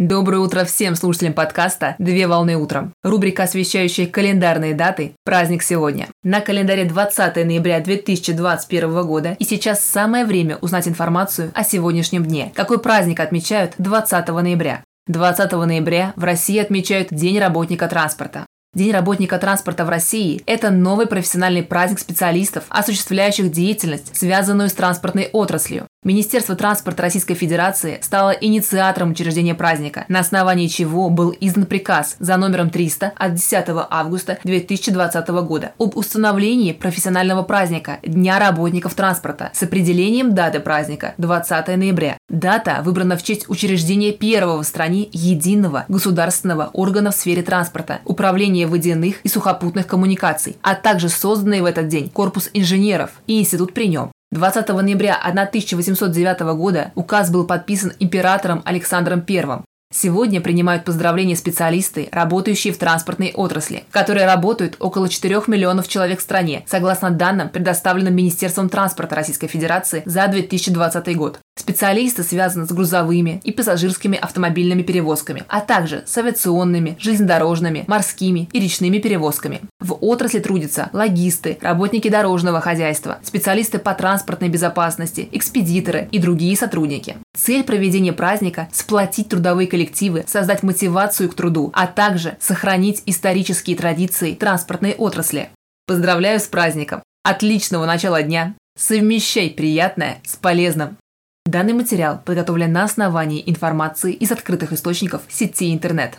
Доброе утро всем слушателям подкаста «Две волны утром». Рубрика, освещающая календарные даты «Праздник сегодня». На календаре 20 ноября 2021 года и сейчас самое время узнать информацию о сегодняшнем дне. Какой праздник отмечают 20 ноября? 20 ноября в России отмечают День работника транспорта. День работника транспорта в России – это новый профессиональный праздник специалистов, осуществляющих деятельность, связанную с транспортной отраслью. Министерство транспорта Российской Федерации стало инициатором учреждения праздника, на основании чего был издан приказ за номером 300 от 10 августа 2020 года об установлении профессионального праздника Дня работников транспорта с определением даты праздника 20 ноября. Дата выбрана в честь учреждения первого в стране единого государственного органа в сфере транспорта, управления водяных и сухопутных коммуникаций, а также созданный в этот день корпус инженеров и институт при нем. 20 ноября 1809 года указ был подписан императором Александром I. Сегодня принимают поздравления специалисты, работающие в транспортной отрасли, которые работают около 4 миллионов человек в стране, согласно данным, предоставленным Министерством транспорта Российской Федерации за 2020 год. Специалисты связаны с грузовыми и пассажирскими автомобильными перевозками, а также с авиационными, железнодорожными, морскими и речными перевозками. В отрасли трудятся логисты, работники дорожного хозяйства, специалисты по транспортной безопасности, экспедиторы и другие сотрудники. Цель проведения праздника – сплотить трудовые коллективы, создать мотивацию к труду, а также сохранить исторические традиции транспортной отрасли. Поздравляю с праздником! Отличного начала дня! Совмещай приятное с полезным! Данный материал подготовлен на основании информации из открытых источников сети интернет.